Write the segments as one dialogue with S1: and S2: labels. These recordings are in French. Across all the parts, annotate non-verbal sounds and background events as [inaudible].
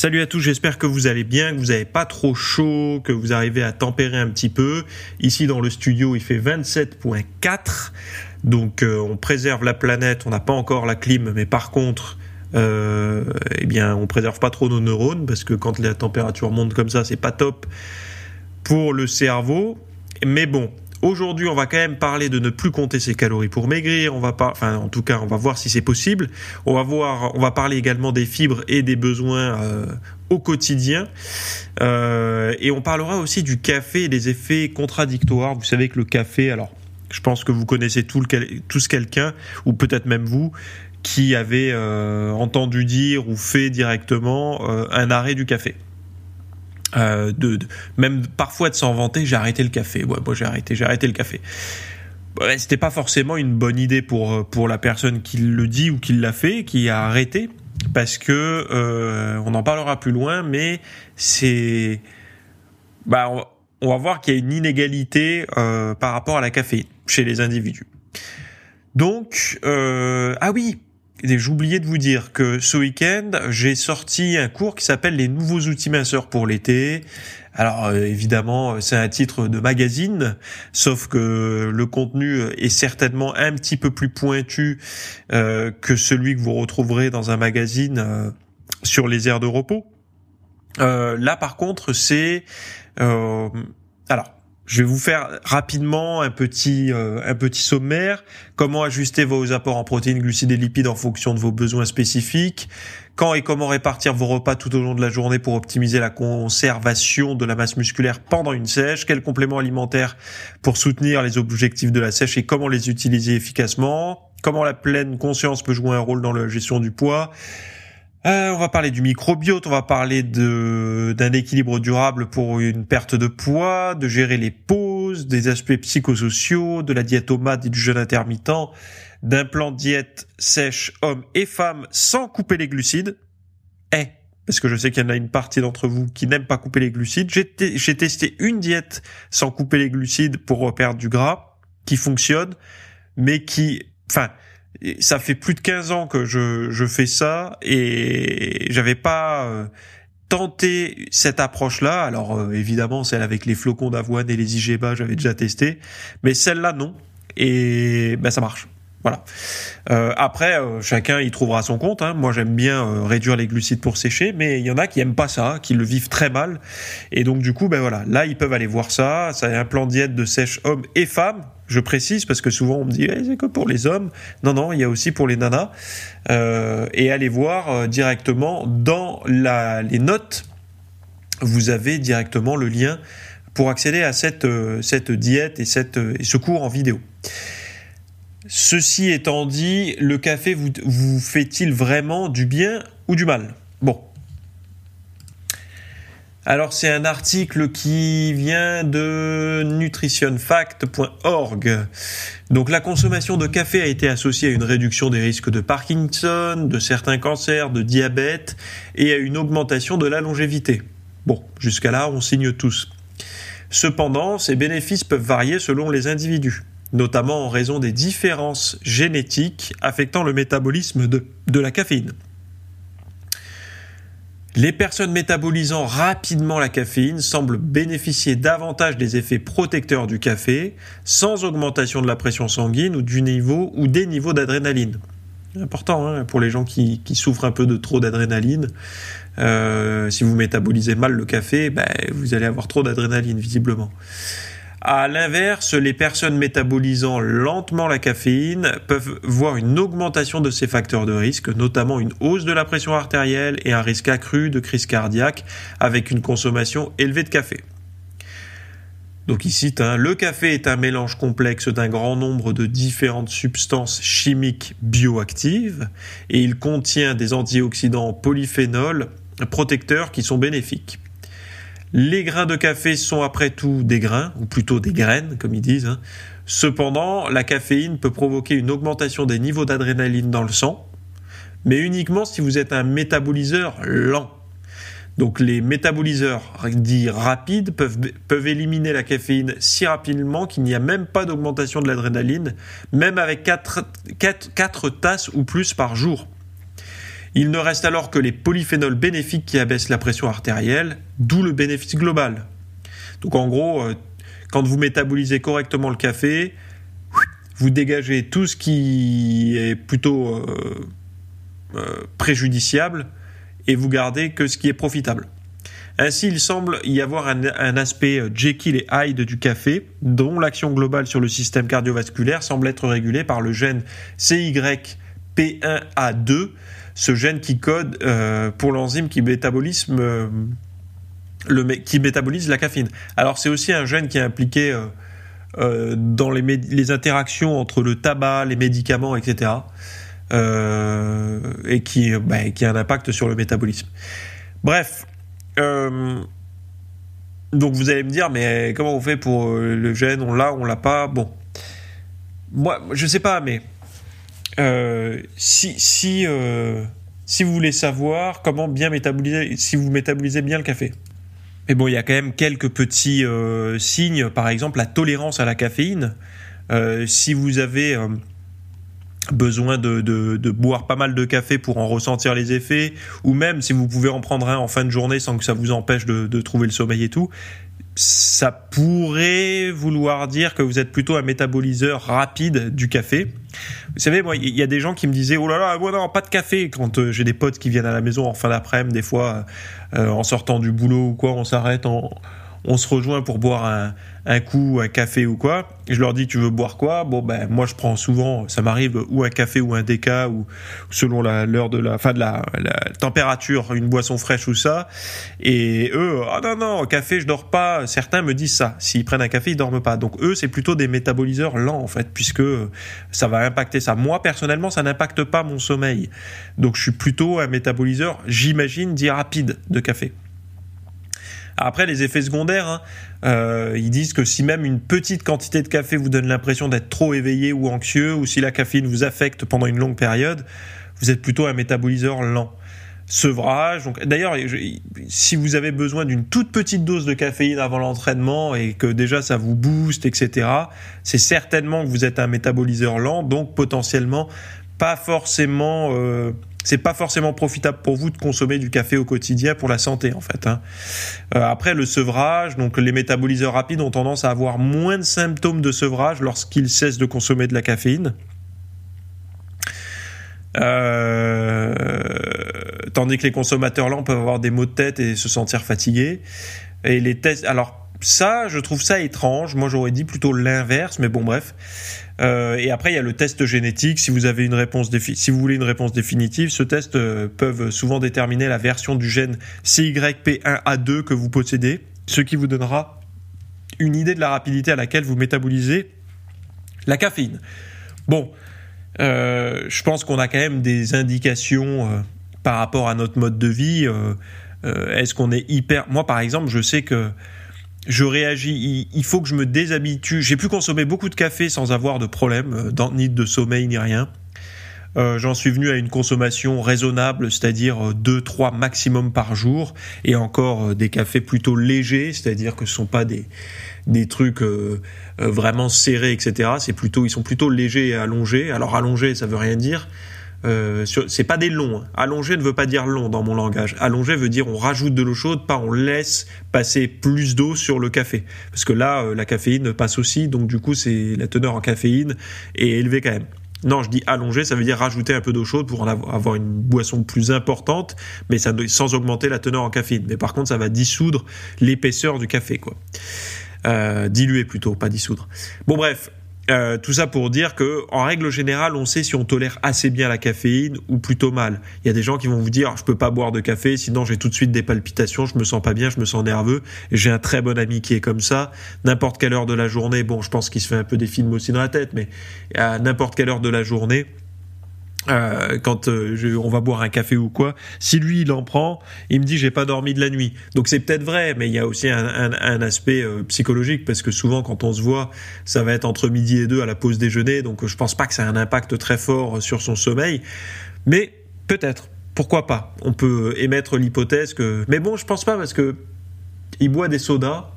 S1: Salut à tous, j'espère que vous allez bien, que vous n'avez pas trop chaud, que vous arrivez à tempérer un petit peu. Ici dans le studio, il fait 27.4, donc euh, on préserve la planète, on n'a pas encore la clim, mais par contre, euh, eh bien, on préserve pas trop nos neurones parce que quand la température monte comme ça, c'est pas top pour le cerveau. Mais bon, Aujourd'hui, on va quand même parler de ne plus compter ses calories pour maigrir. On va pas, enfin, en tout cas, on va voir si c'est possible. On va voir, on va parler également des fibres et des besoins euh, au quotidien. Euh, et on parlera aussi du café et des effets contradictoires. Vous savez que le café, alors, je pense que vous connaissez tout le, tous quelqu'un, ou peut-être même vous, qui avez euh, entendu dire ou fait directement un arrêt du café. Euh, de, même parfois de s'en vanter, j'ai arrêté le café. Ouais, j'ai arrêté, j'ai arrêté le café. Ouais, C'était pas forcément une bonne idée pour euh, pour la personne qui le dit ou qui l'a fait, qui a arrêté, parce que euh, on en parlera plus loin, mais c'est bah on, va voir qu'il y a une inégalité euh, par rapport à la caféine chez les individus. Donc euh, ah oui, oublié de vous dire que ce week-end, j'ai sorti un cours qui s'appelle les nouveaux outils minceurs pour l'été. Alors euh, évidemment, c'est un titre de magazine, sauf que le contenu est certainement un petit peu plus pointu euh, que celui que vous retrouverez dans un magazine euh, sur les aires de repos. là par contre, c'est alors je vais vous faire rapidement un petit euh, un petit sommaire. Comment ajuster vos apports en protéines, glucides et lipides en fonction de vos besoins spécifiques. Quand et comment répartir vos repas tout au long de la journée pour optimiser la conservation de la masse musculaire pendant une sèche? Quels compléments alimentaires pour soutenir les objectifs de la sèche et comment les utiliser efficacement? Comment la pleine conscience peut jouer un rôle dans la gestion du poids? Euh, on va parler du microbiote, on va parler d'un équilibre durable pour une perte de poids, de gérer les pauses, des aspects psychosociaux, de la diète au et du jeûne intermittent, d'un plan diète sèche hommes et femmes sans couper les glucides. Eh, parce que je sais qu'il y en a une partie d'entre vous qui n'aime pas couper les glucides. J'ai testé une diète sans couper les glucides pour perdre du gras, qui fonctionne, mais qui, enfin, ça fait plus de 15 ans que je, je fais ça et j'avais pas euh, tenté cette approche-là. Alors euh, évidemment, celle avec les flocons d'avoine et les IGBA, j'avais déjà testé, mais celle-là non. Et ben ça marche. Voilà. Euh, après, euh, chacun y trouvera son compte. Hein. Moi, j'aime bien réduire les glucides pour sécher, mais il y en a qui aiment pas ça, qui le vivent très mal. Et donc, du coup, ben voilà, là, ils peuvent aller voir ça. Ça a un plan diète de sèche hommes et femmes. Je précise parce que souvent on me dit eh, c'est que pour les hommes. Non, non, il y a aussi pour les nanas. et allez voir directement dans les notes. Vous avez directement le lien pour accéder à cette, cette diète et, cette, et ce cours en vidéo. Ceci étant dit, le café vous, vous fait-il vraiment du bien ou du mal? Bon. Alors c'est un article qui vient de nutritionfact.org. Donc la consommation de café a été associée à une réduction des risques de Parkinson, de certains cancers, de diabète et à une augmentation de la longévité. Bon, jusqu'à là on signe tous. Cependant, ces bénéfices peuvent varier selon les individus notamment en raison des différences génétiques affectant le métabolisme de, de la caféine. Les personnes métabolisant rapidement la caféine semblent bénéficier davantage des effets protecteurs du café, sans augmentation de la pression sanguine ou du niveau ou des niveaux d'adrénaline. Important hein, pour les gens qui, souffrent un peu de trop d'adrénaline. Euh, si vous métabolisez mal le café, ben, vous allez avoir trop d'adrénaline visiblement. À l'inverse, les personnes métabolisant lentement la caféine peuvent voir une augmentation de ces facteurs de risque, notamment une hausse de la pression artérielle et un risque accru de crise cardiaque avec une consommation élevée de café. Donc ici, le café est un mélange complexe d'un grand nombre de différentes substances chimiques bioactives et il contient des antioxydants polyphénols protecteurs qui sont bénéfiques. Les grains de café sont après tout des grains, ou plutôt des graines, comme ils disent. Hein. Cependant, la caféine peut provoquer une augmentation des niveaux d'adrénaline dans le sang, mais uniquement si vous êtes un métaboliseur lent. Donc les métaboliseurs dits rapides peuvent, peuvent éliminer la caféine si rapidement qu'il n'y a même pas d'augmentation de l'adrénaline, même avec 4, 4, tasses ou plus par jour. Il ne reste alors que les polyphénols bénéfiques qui abaissent la pression artérielle, d'où le bénéfice global. Donc en gros, euh, quand vous métabolisez correctement le café, vous dégagez tout ce qui est plutôt euh, euh, préjudiciable et vous gardez que ce qui est profitable. Ainsi, il semble y avoir un, aspect Jekyll et Hyde du café, dont l'action globale sur le système cardiovasculaire semble être régulée par le gène CYP1A2, ce gène qui code euh, pour l'enzyme qui métabolise, euh, le, qui métabolise la caféine. Alors c'est aussi un gène qui est impliqué euh, dans les, les, interactions entre le tabac, les médicaments, etc. et qui, bah, qui a un impact sur le métabolisme. Bref. donc vous allez me dire, mais comment on fait pour le gène? On l'a, on l'a pas? Bon. Moi, je sais pas, mais euh, euh, si vous voulez savoir comment bien métaboliser, si vous métabolisez bien le café. Mais bon, il y a quand même quelques petits euh, signes, par exemple la tolérance à la caféine. si vous avez besoin de, boire pas mal de café pour en ressentir les effets, ou même si vous pouvez en prendre un en fin de journée sans que ça vous empêche de trouver le sommeil et tout, ça pourrait vouloir dire que vous êtes plutôt un métaboliseur rapide du café. Vous savez, moi, il y a des gens qui me disaient, oh là là, moi non, pas de café. Quand euh, j'ai des potes qui viennent à la maison en fin d'après-midi, des fois, euh, en sortant du boulot ou quoi, on s'arrête, on se rejoint pour boire un, un coup, un café ou quoi. Je leur dis, tu veux boire quoi? Bon, ben moi je prends souvent, ça m'arrive ou un café ou un déca ou selon l'heure de la, fin de la, température, une boisson fraîche ou ça. Et eux, ah non non, café je dors pas. Certains me disent ça. S'ils prennent un café, ils dorment pas. Donc eux, c'est plutôt des métaboliseurs lents en fait, puisque ça va impacter ça. Moi personnellement, ça n'impacte pas mon sommeil. Donc je suis plutôt un métaboliseur, j'imagine, dit rapide de café. Après, les effets secondaires, hein, euh, ils disent que si même une petite quantité de café vous donne l'impression d'être trop éveillé ou anxieux, ou si la caféine vous affecte pendant une longue période, vous êtes plutôt un métaboliseur lent. Sevrage. Donc, d'ailleurs, si vous avez besoin d'une toute petite dose de caféine avant l'entraînement et que déjà ça vous booste, etc., c'est certainement que vous êtes un métaboliseur lent, donc potentiellement pas forcément euh, c'est pas forcément profitable pour vous de consommer du café au quotidien pour la santé en fait. Hein. Euh, après le sevrage, donc les métaboliseurs rapides ont tendance à avoir moins de symptômes de sevrage lorsqu'ils cessent de consommer de la caféine. Euh, tandis que les consommateurs lents peuvent avoir des maux de tête et se sentir fatigués. Et les tests, alors ça, je trouve ça étrange. Moi, j'aurais dit plutôt l'inverse, mais bon, bref. Euh, et après, il y a le test génétique. Si vous avez une réponse si vous voulez une réponse définitive, ce test euh, peuvent souvent déterminer la version du gène CYP1A2 que vous possédez, ce qui vous donnera une idée de la rapidité à laquelle vous métabolisez la caféine. Bon, euh, je pense qu'on a quand même des indications par rapport à notre mode de vie. Est-ce qu'on est hyper... Moi, par exemple, je sais que je réagis, il, faut que je me déshabitue. J'ai pu consommer beaucoup de café sans avoir de problème, euh, ni de sommeil, ni rien. Euh, j'en suis venu à une consommation raisonnable, c'est-à-dire 2-3 euh, maximum par jour, et encore des cafés plutôt légers, c'est-à-dire que ce sont pas des, des trucs vraiment serrés, etc. C'est plutôt, ils sont plutôt légers et allongés. Alors allongés, ça veut rien dire. Euh, c'est pas des longs. Hein. Allongé ne veut pas dire long dans mon langage. Allongé veut dire on rajoute de l'eau chaude, pas on laisse passer plus d'eau sur le café. Parce que là, euh, la caféine passe aussi, donc du coup, c'est la teneur en caféine est élevée quand même. Non, je dis allongé, ça veut dire rajouter un peu d'eau chaude pour en avoir une boisson plus importante, mais ça sans augmenter la teneur en caféine. Mais par contre, ça va dissoudre l'épaisseur du café, quoi. Euh, diluer plutôt, pas dissoudre. Bon bref, euh, tout ça pour dire que, en règle générale, on sait si on tolère assez bien la caféine ou plutôt mal. Il y a des gens qui vont vous dire, je peux pas boire de café, sinon j'ai tout de suite des palpitations, je me sens pas bien, je me sens nerveux. J'ai un très bon ami qui est comme ça. N'importe quelle heure de la journée, bon, je pense qu'il se fait un peu des films aussi dans la tête, mais à n'importe quelle heure de la journée, euh, quand euh, on va boire un café ou quoi, si lui il en prend, il me dit j'ai pas dormi de la nuit. Donc c'est peut-être vrai, mais il y a aussi un, un, aspect euh, psychologique parce que souvent quand on se voit, ça va être entre midi et deux à la pause déjeuner, donc je pense pas que ça a un impact très fort sur son sommeil, mais peut-être, pourquoi pas? On peut émettre l'hypothèse que, mais bon, je pense pas parce que il boit des sodas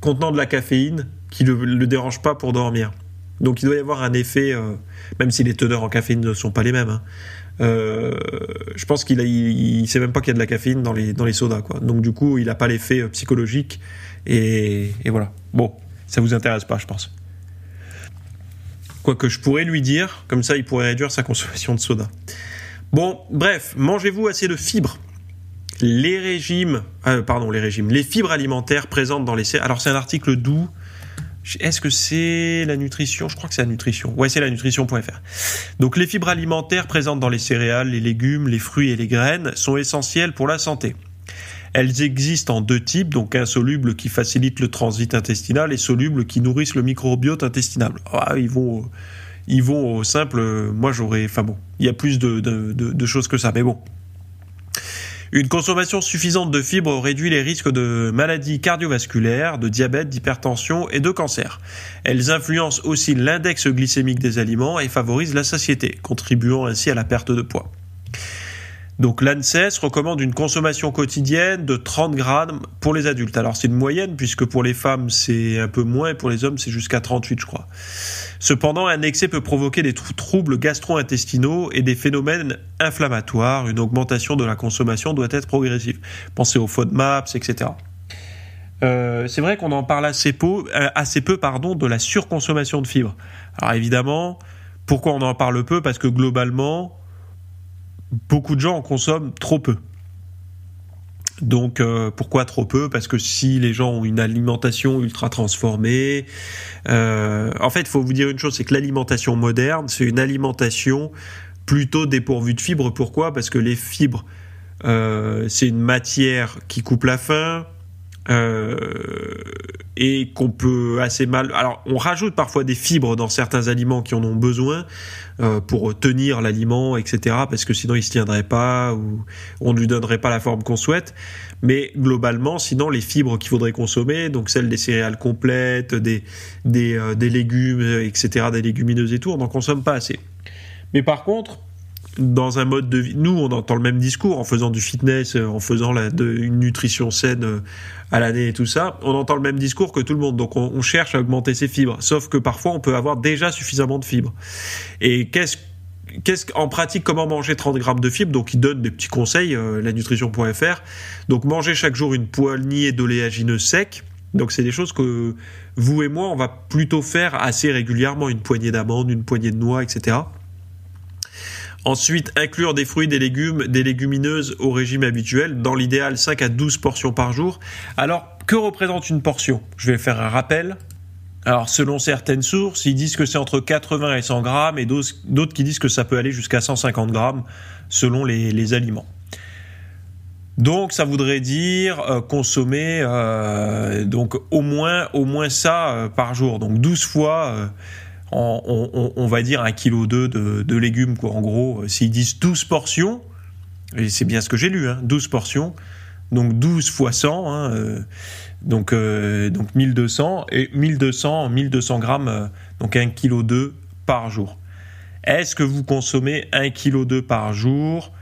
S1: contenant de la caféine qui le, le dérange pas pour dormir. Donc il doit y avoir un effet, euh, même si les teneurs en caféine ne sont pas les mêmes. Hein. Euh, je pense qu'il il, sait même pas qu'il y a de la caféine dans les, sodas. Donc du coup, il n'a pas l'effet euh, psychologique. Et, voilà. Bon, ça vous intéresse pas, je pense. Quoique je pourrais lui dire, comme ça il pourrait réduire sa consommation de soda. Bon, bref, mangez-vous assez de fibres les régimes, pardon, les régimes, les fibres alimentaires présentes dans les. Alors c'est un article doux est-ce que c'est la nutrition? Je crois que c'est la nutrition. Ouais, c'est la nutrition.fr. Donc les fibres alimentaires présentes dans les céréales, les légumes, les fruits et les graines sont essentielles pour la santé. Elles existent en deux types, donc insolubles qui facilitent le transit intestinal et solubles qui nourrissent le microbiote intestinal. Ah, ils vont, ils vont au simple. Moi, j'aurais. Enfin bon, il y a plus de choses que ça, mais bon. Une consommation suffisante de fibres réduit les risques de maladies cardiovasculaires, de diabète, d'hypertension et de cancer. Elles influencent aussi l'index glycémique des aliments et favorisent la satiété, contribuant ainsi à la perte de poids. Donc l'ANSES recommande une consommation quotidienne de 30 grammes pour les adultes. Alors c'est une moyenne puisque pour les femmes c'est un peu moins et pour les hommes c'est jusqu'à 38 je crois. Cependant un excès peut provoquer des troubles gastro-intestinaux et des phénomènes inflammatoires. Une augmentation de la consommation doit être progressive. Pensez aux FODMAPs, etc. Euh, c'est vrai qu'on en parle assez peu, euh, assez peu pardon, de la surconsommation de fibres. Alors évidemment, pourquoi on en parle peu? Parce que globalement, beaucoup de gens en consomment trop peu. Donc euh, pourquoi trop peu? Parce que si les gens ont une alimentation ultra transformée, euh, en fait, il faut vous dire une chose, c'est que l'alimentation moderne, c'est une alimentation plutôt dépourvue de fibres. Pourquoi? Parce que les fibres, euh, c'est une matière qui coupe la faim, euh, et qu'on peut assez mal. Alors, on rajoute parfois des fibres dans certains aliments qui en ont besoin euh, pour tenir l'aliment, etc. Parce que sinon il se tiendrait pas ou on ne lui donnerait pas la forme qu'on souhaite. Mais globalement, sinon les fibres qu'il faudrait consommer, donc celles des céréales complètes, des des, euh, des légumes, etc., des légumineuses et tout, on n'en consomme pas assez. Mais par contre, dans un mode de vie. Nous, on entend le même discours en faisant du fitness, en faisant une nutrition saine à l'année et tout ça. On entend le même discours que tout le monde. Donc, on, cherche à augmenter ses fibres. Sauf que parfois, on peut avoir déjà suffisamment de fibres. Et qu'est-ce Qu'est-ce en pratique comment manger 30 grammes de fibres? Donc il donne des petits conseils, euh, la nutrition.fr. Donc manger chaque jour une poignée d'oléagineux secs. Donc c'est des choses que vous et moi on va plutôt faire assez régulièrement, une poignée d'amandes, une poignée de noix, etc. Ensuite, inclure des fruits, des légumes, des légumineuses au régime habituel, dans l'idéal 5 à 12 portions par jour. Alors, que représente une portion? Je vais faire un rappel. Alors, selon certaines sources, ils disent que c'est entre 80 et 100 grammes, et d'autres qui disent que ça peut aller jusqu'à 150 grammes selon les, aliments. Donc, ça voudrait dire euh, consommer euh, donc au moins au moins ça euh, par jour, donc 12 fois on, va dire un kilo de, de légumes, quoi. En gros, euh, s'ils disent 12 portions, et c'est bien ce que j'ai lu, 12 hein, portions, donc 12 fois 100, hein, euh, donc, euh, donc 1200, et 1200, 1200 grammes, donc 1 kilo 2 par jour. Est-ce que vous consommez 1 kilo 2 par jour,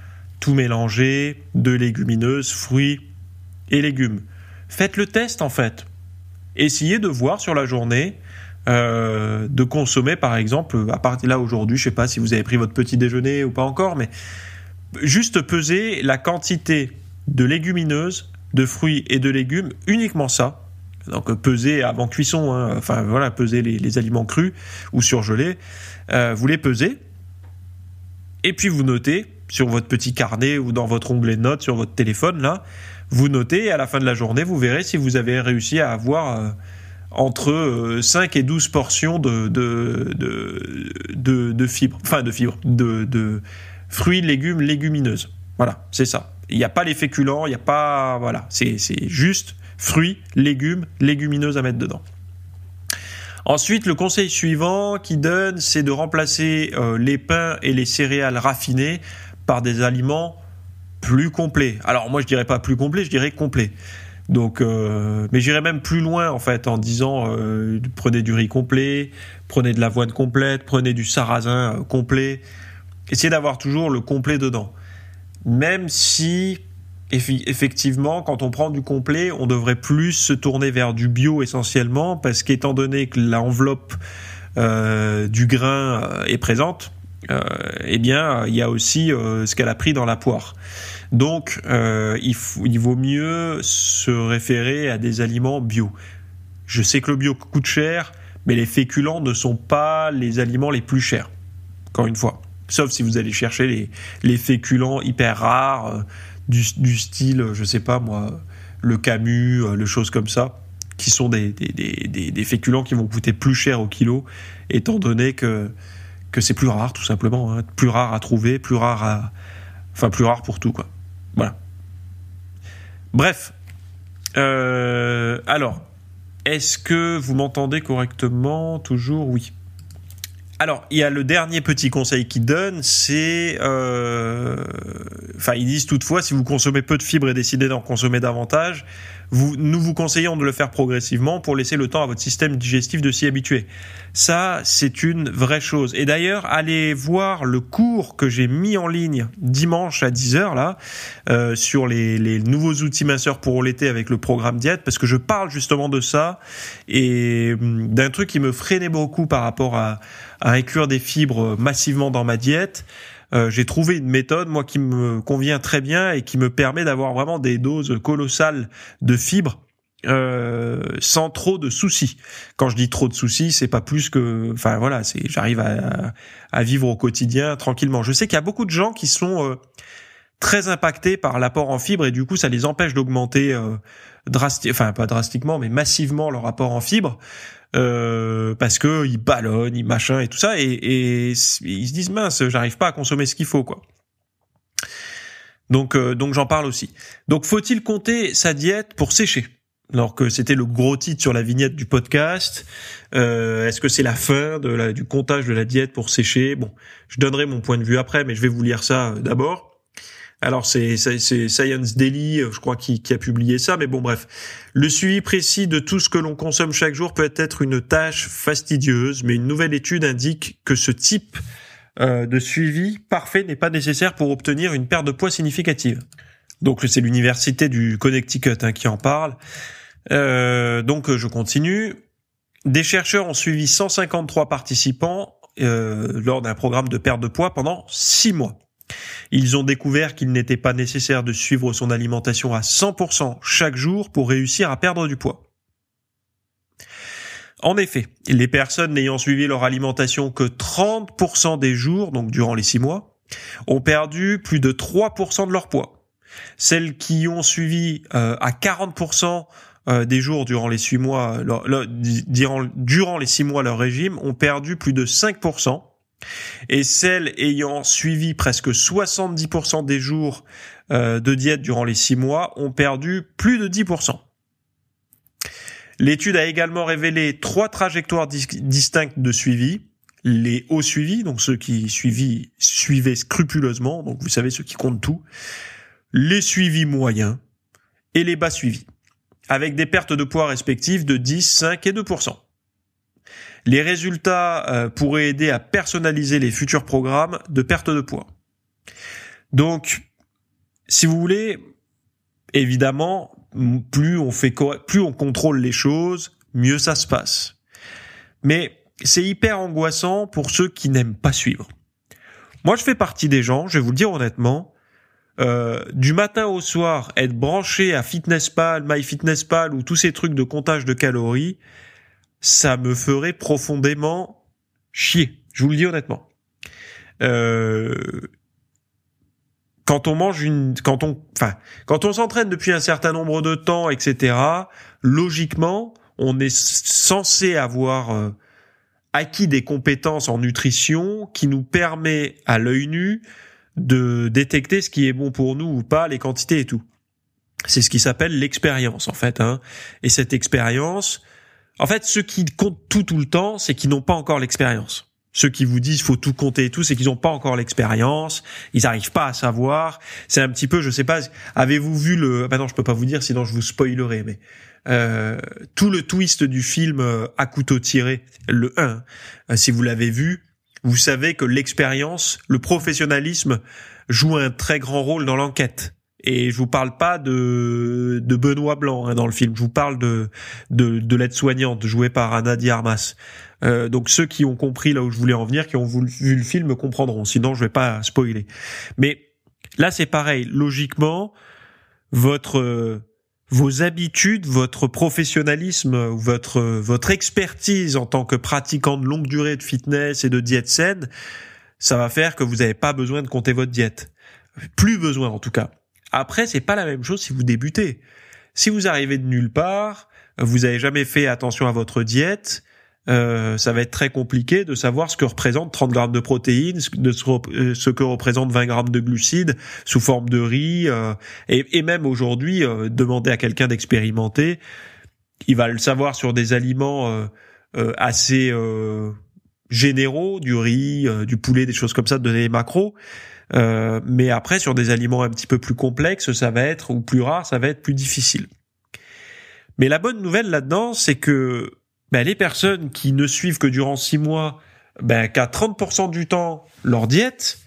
S1: tout mélangé, de légumineuses, fruits et légumes? Faites le test en fait. Essayez de voir sur la journée euh, de consommer, par exemple, à partir là aujourd'hui, je sais pas si vous avez pris votre petit déjeuner ou pas encore, mais juste peser la quantité de légumineuses, de fruits et de légumes, uniquement ça. Donc peser avant cuisson, hein, enfin voilà, peser les, aliments crus ou surgelés. Euh, vous les pesez et puis vous notez sur votre petit carnet ou dans votre onglet de notes sur votre téléphone là, vous notez et à la fin de la journée vous verrez si vous avez réussi à avoir euh, entre 5 euh, et 12 portions de, fibres, enfin de fibres, de, fruits, légumes, légumineuses. Voilà, c'est ça. Il n'y a pas les féculents, il n'y a pas. Voilà, c'est juste fruits, légumes, légumineuses à mettre dedans. Ensuite, le conseil suivant qui donne, c'est de remplacer euh, les pains et les céréales raffinés par des aliments plus complets. Alors moi, je dirais pas plus complets, je dirais complets. Donc, euh, mais j'irais même plus loin en fait en disant euh, prenez du riz complet, prenez de l'avoine complète, prenez du sarrasin complet. Essayez d'avoir toujours le complet dedans. Même si effectivement, quand on prend du complet, on devrait plus se tourner vers du bio essentiellement, parce qu'étant donné que l'enveloppe euh, du grain euh, est présente, euh, eh bien, il y a aussi ce qu'elle a pris dans la poire. Donc, il, il vaut mieux se référer à des aliments bio. Je sais que le bio coûte cher, mais les féculents ne sont pas les aliments les plus chers. Encore une fois. Sauf si vous allez chercher les, féculents hyper rares, du, style, je sais pas moi, le Camus, euh, les choses comme ça, qui sont des, féculents qui vont coûter plus cher au kilo, étant donné que, que c'est plus rare, tout simplement. Hein. Plus rare à trouver, plus rare à. Enfin, plus rare pour tout, quoi. Voilà. Bref. Euh, alors, est-ce que vous m'entendez correctement? Toujours oui. Alors, il y a le dernier petit conseil qu'ils donnent, c'est, euh, enfin, ils disent toutefois, si vous consommez peu de fibres et décidez d'en consommer davantage, nous vous conseillons de le faire progressivement pour laisser le temps à votre système digestif de s'y habituer. Ça, c'est une vraie chose. Et d'ailleurs, allez voir le cours que j'ai mis en ligne dimanche à 10h là euh, sur les, les, nouveaux outils minceurs pour l'été avec le programme diète parce que je parle justement de ça et hum, d'un truc qui me freinait beaucoup par rapport à, à inclure des fibres massivement dans ma diète. Euh, j'ai trouvé une méthode moi qui me convient très bien et qui me permet d'avoir vraiment des doses colossales de fibres euh, sans trop de soucis. Quand je dis trop de soucis, c'est pas plus que, enfin voilà, c'est j'arrive à, à, vivre au quotidien tranquillement. Je sais qu'il y a beaucoup de gens qui sont euh, très impactés par l'apport en fibres et du coup ça les empêche d'augmenter euh, drastiquement, enfin pas drastiquement, mais massivement leur apport en fibres. Euh, parce que ils ballonnent, ils machin et tout ça, et, et ils se disent mince, j'arrive pas à consommer ce qu'il faut quoi. Donc euh, donc j'en parle aussi. Donc faut-il compter sa diète pour sécher? Alors que c'était le gros titre sur la vignette du podcast. Euh, Est-ce que c'est la fin de la, du comptage de la diète pour sécher? Bon, je donnerai mon point de vue après, mais je vais vous lire ça d'abord. Alors c'est Science Daily, euh, je crois, qui, a publié ça, mais bon bref. Le suivi précis de tout ce que l'on consomme chaque jour peut être une tâche fastidieuse, mais une nouvelle étude indique que ce type euh, de suivi parfait n'est pas nécessaire pour obtenir une perte de poids significative. Donc c'est l'université du Connecticut hein, qui en parle. Euh, donc je continue. Des chercheurs ont suivi 153 participants lors d'un programme de perte de poids pendant 6 mois. Ils ont découvert qu'il n'était pas nécessaire de suivre son alimentation à 100% chaque jour pour réussir à perdre du poids. En effet, les personnes n'ayant suivi leur alimentation que 30% des jours, donc durant les 6 mois, ont perdu plus de 3% de leur poids. Celles qui ont suivi euh, à 40% euh, des jours durant les 6 mois, durant, durant les 6 mois leur régime, ont perdu plus de 5%. Et celles ayant suivi presque 70% des jours euh, de diète durant les 6 mois ont perdu plus de 10%. L'étude a également révélé trois trajectoires distinctes de suivi. Les hauts suivis, donc ceux qui suivaient scrupuleusement, donc vous savez ceux qui comptent tout. Les suivis moyens et les bas suivis, avec des pertes de poids respectives de 10, 5 et 2%. Les résultats euh, pourraient aider à personnaliser les futurs programmes de perte de poids. Donc, si vous voulez, évidemment, plus on fait plus on contrôle les choses, mieux ça se passe. Mais c'est hyper angoissant pour ceux qui n'aiment pas suivre. Moi, je fais partie des gens, je vais vous le dire honnêtement, euh, du matin au soir, être branché à FitnessPal, MyFitnessPal ou tous ces trucs de comptage de calories, ça me ferait profondément chier. Je vous le dis honnêtement. Euh, quand on mange une, quand on, enfin, quand on s'entraîne depuis un certain nombre de temps, etc. Logiquement, on est censé avoir euh, acquis des compétences en nutrition qui nous permet à l'œil nu de détecter ce qui est bon pour nous ou pas, les quantités et tout. C'est ce qui s'appelle l'expérience en fait. Hein. Et cette expérience, En fait, ceux qui comptent tout tout le temps, c'est qu'ils n'ont pas encore l'expérience. Ceux qui vous disent faut tout compter et tout, c'est qu'ils n'ont pas encore l'expérience, ils n'arrivent pas à savoir. C'est un petit peu, je sais pas, avez-vous vu le... Bah non, je peux pas vous dire, sinon je vous spoilerai, mais euh, tout le twist du film euh, à couteau tiré, le 1, euh, si vous l'avez vu, vous savez que l'expérience, le professionnalisme joue un très grand rôle dans l'enquête. Et je vous parle pas de, de Benoît Blanc hein, dans le film. Je vous parle de de, de l'aide-soignante jouée par Anna Diarmas. Euh, donc ceux qui ont compris là où je voulais en venir, qui ont vu le film, comprendront. Sinon, je vais pas spoiler. Mais là, c'est pareil. Logiquement, votre vos habitudes, votre professionnalisme, votre votre expertise en tant que pratiquant de longue durée de fitness et de diète saine, ça va faire que vous n'avez pas besoin de compter votre diète. Plus besoin en tout cas. Après, c'est pas la même chose si vous débutez. Si vous arrivez de nulle part, vous n'avez jamais fait attention à votre diète, euh, ça va être très compliqué de savoir ce que représente 30 grammes de protéines, euh, ce que représente 20 grammes de glucides sous forme de riz, euh, et, même aujourd'hui, euh, demander à quelqu'un d'expérimenter, il va le savoir sur des aliments assez généraux, du riz, du poulet, des choses comme ça, de donner des macros. Euh, mais après, sur des aliments un petit peu plus complexes, ça va être, ou plus rares, ça va être plus difficile. Mais la bonne nouvelle là-dedans, c'est que ben, les personnes qui ne suivent que durant six mois, ben, qu'à 30% du temps leur diète,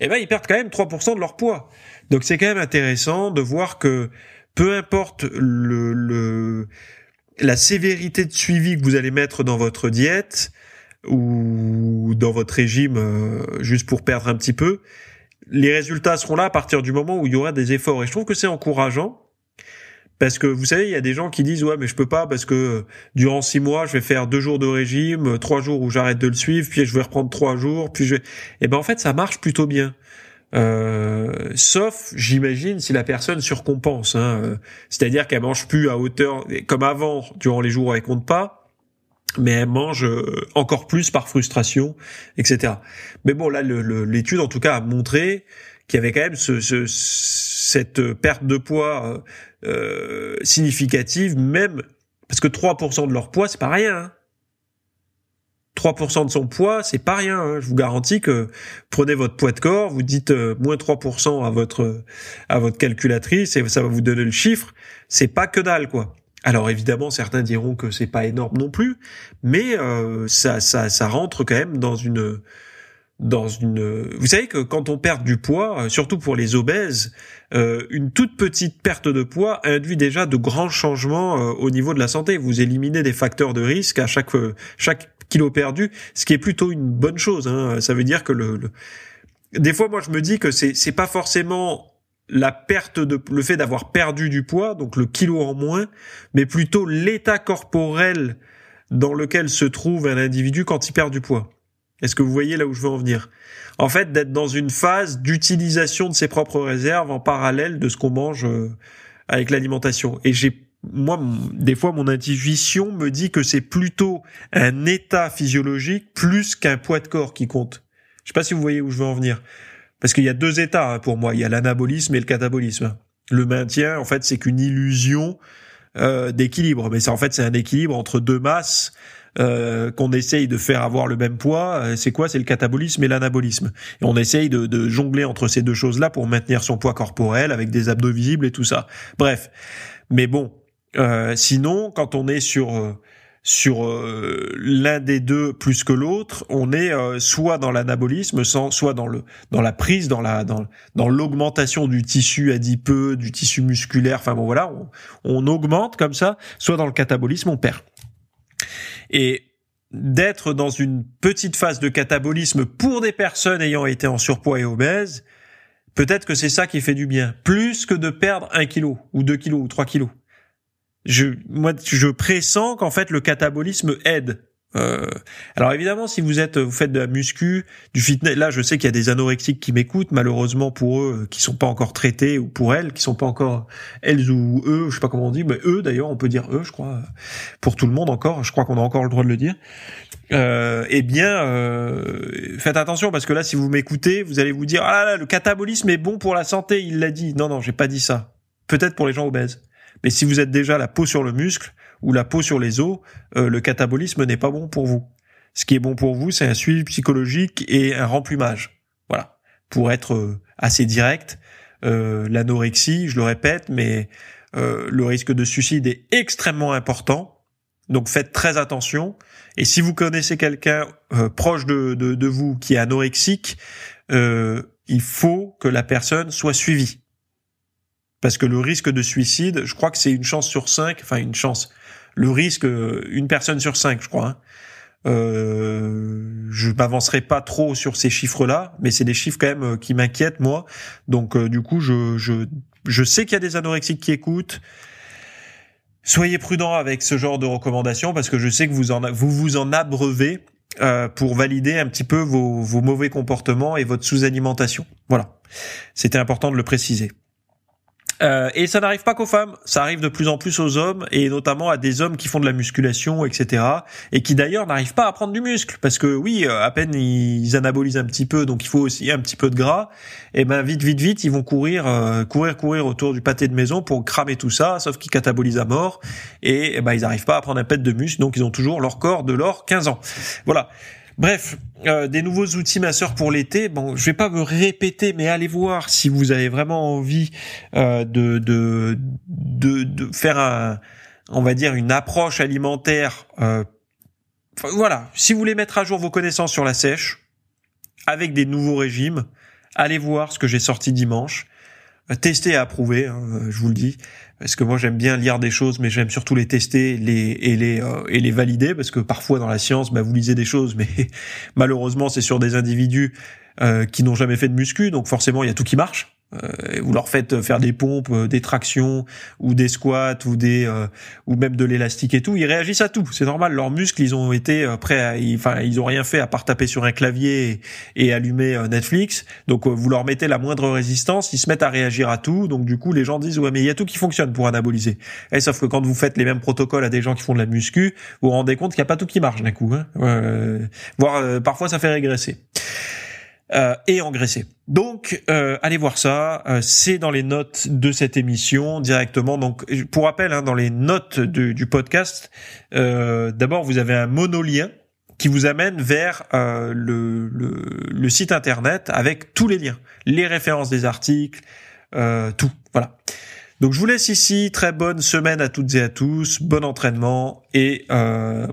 S1: eh ben, ils perdent quand même 3% de leur poids. Donc c'est quand même intéressant de voir que peu importe le, le, la sévérité de suivi que vous allez mettre dans votre diète ou dans votre régime euh, juste pour perdre un petit peu, les résultats seront là à partir du moment où il y aura des efforts. Et je trouve que c'est encourageant. Parce que vous savez, il y a des gens qui disent ouais mais je peux pas parce que durant six mois je vais faire deux jours de régime, trois jours où j'arrête de le suivre, puis je vais reprendre trois jours, puis je. Eh ben en fait ça marche plutôt bien. Euh, sauf, j'imagine, si la personne surcompense, hein, c'est-à-dire qu'elle mange plus à hauteur comme avant durant les jours où elle compte pas, mais elle mange euh, encore plus par frustration, etc. Mais bon, là, l'étude, en tout cas, a montré qu'il y avait quand même ce, ce, cette perte de poids euh, euh significative, même parce que 3% de leur poids, c'est pas rien. Hein. 3% de son poids, c'est pas rien. Hein. Je vous garantis que prenez votre poids de corps, vous dites euh, moins 3% à votre à votre calculatrice et ça va vous donner le chiffre. C'est pas que dalle, quoi. Alors évidemment, certains diront que c'est pas énorme non plus, mais euh, ça, ça, ça rentre quand même dans une dans une. Vous savez que quand on perd du poids, euh, surtout pour les obèses, euh, une toute petite perte de poids induit déjà de grands changements au niveau de la santé. Vous éliminez des facteurs de risque à chaque chaque kilo perdu, ce qui est plutôt une bonne chose. Hein. Ça veut dire que le, le... des fois, moi, je me dis que c'est c'est pas forcément la perte de le fait d'avoir perdu du poids, donc le kilo en moins, mais plutôt l'état corporel dans lequel se trouve un individu quand il perd du poids. Est-ce que vous voyez là où je veux en venir? En fait, d'être dans une phase d'utilisation de ses propres réserves en parallèle de ce qu'on mange euh, avec l'alimentation. Et j'ai moi, des fois, mon intuition me dit que c'est plutôt un état physiologique plus qu'un poids de corps qui compte. Je sais pas si vous voyez où je veux en venir. Parce qu'il y a deux états hein, pour moi. Il y a l'anabolisme et le catabolisme. Le maintien, en fait, c'est qu'une illusion euh, d'équilibre. Mais c'est en fait, c'est un équilibre entre deux masses euh, qu'on essaye de faire avoir le même poids. Euh, c'est quoi? C'est le catabolisme et l'anabolisme. Et on essaye de, de jongler entre ces deux choses-là pour maintenir son poids corporel avec des abdos visibles et tout ça. Bref. Mais bon, euh, sinon, quand on est sur euh, sur euh, l'un des deux plus que l'autre, on est euh, soit dans l'anabolisme, soit dans le dans la prise, dans la dans dans l'augmentation du tissu adipeux, du tissu musculaire. Enfin bon voilà, on, on augmente comme ça, soit dans le catabolisme, on perd. Et d'être dans une petite phase de catabolisme pour des personnes ayant été en surpoids et obèses, peut-être que c'est ça qui fait du bien, plus que de perdre un kilo ou deux kilos ou trois kilos je, moi, je pressens qu'en fait le catabolisme aide. Euh, alors évidemment, si vous êtes, vous faites de la muscu, du fitness, là, je sais qu'il y a des anorexiques qui m'écoutent, malheureusement pour eux, qui sont pas encore traités ou pour elles, qui sont pas encore elles ou eux, je sais pas comment on dit, mais eux d'ailleurs, on peut dire eux, je crois, pour tout le monde encore, je crois qu'on a encore le droit de le dire. Euh, eh bien, euh, faites attention parce que là, si vous m'écoutez, vous allez vous dire ah là, le catabolisme est bon pour la santé, il l'a dit. Non, non, j'ai pas dit ça. Peut-être pour les gens obèses Mais si vous êtes déjà la peau sur le muscle ou la peau sur les os, euh, le catabolisme n'est pas bon pour vous. Ce qui est bon pour vous, c'est un suivi psychologique et un remplumage. Voilà. Pour être euh, assez direct, euh, l'anorexie, je le répète, mais le risque de suicide est extrêmement important. Donc faites très attention. Et si vous connaissez quelqu'un proche de, vous qui est anorexique, il faut que la personne soit suivie parce que le risque de suicide, je crois que c'est une chance sur cinq, enfin une chance, le risque, euh, une personne sur cinq, je crois. Hein. Euh, je m'avancerai pas trop sur ces chiffres-là, mais c'est des chiffres quand même euh, qui m'inquiètent moi. Donc euh, du coup, je, je, je sais qu'il y a des anorexiques qui écoutent. Soyez prudents avec ce genre de recommandations parce que je sais que vous en vous vous en abreuvez euh, pour valider un petit peu vos, vos mauvais comportements et votre sous-alimentation. Voilà, c'était important de le préciser. Euh, et ça n'arrive pas qu'aux femmes, ça arrive de plus en plus aux hommes et notamment à des hommes qui font de la musculation, etc. Et qui d'ailleurs n'arrivent pas à prendre du muscle parce que oui, euh, à peine ils anabolisent un petit peu, donc il faut aussi un petit peu de gras. Et ben vite, vite, vite, ils vont courir, euh, courir, courir autour du pâté de maison pour cramer tout ça, sauf qu'ils catabolisent à mort et, ben ils n'arrivent pas à prendre un pet de muscle, donc ils ont toujours leur corps de l'or 15 ans. Voilà. Bref, euh, des nouveaux outils masseurs pour l'été. Bon, je vais pas me répéter, mais allez voir si vous avez vraiment envie euh, de, de, de, faire un, on va dire une approche alimentaire. Euh, voilà, si vous voulez mettre à jour vos connaissances sur la sèche avec des nouveaux régimes, allez voir ce que j'ai sorti dimanche. Tester et approuver, hein, je vous le dis. Parce que moi j'aime bien lire des choses, mais j'aime surtout les tester, les et les euh, et les valider, parce que parfois dans la science, bah, vous lisez des choses, [laughs] mais malheureusement c'est sur des individus euh, qui n'ont jamais fait de muscu, donc forcément il y a tout qui marche. Euh, vous leur faites faire des pompes, euh, des tractions ou des squats ou des euh, ou même de l'élastique et tout, ils réagissent à tout. C'est normal, leurs muscles, ils ont été prêts à, enfin ils ont rien fait à part taper sur un clavier et, allumer Netflix. Donc vous leur mettez la moindre résistance, ils se mettent à réagir à tout. Donc du coup, les gens disent ouais mais il y a tout qui fonctionne pour anaboliser. Et sauf que quand vous faites les mêmes protocoles à des gens qui font de la muscu, vous vous rendez compte qu'il n'y a pas tout qui marche d'un coup. Hein. voire parfois ça fait régresser. Euh, et engraisser. Donc, euh, allez voir ça. Euh, c'est dans les notes de cette émission directement. Donc, pour rappel, hein, dans les notes du podcast, d'abord vous avez un monolien qui vous amène vers le, le, site internet avec tous les liens, les références des articles, tout. Voilà. Donc je vous laisse ici. Très bonne semaine à toutes et à tous. Bon entraînement et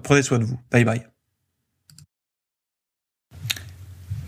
S1: prenez soin de vous. Bye bye.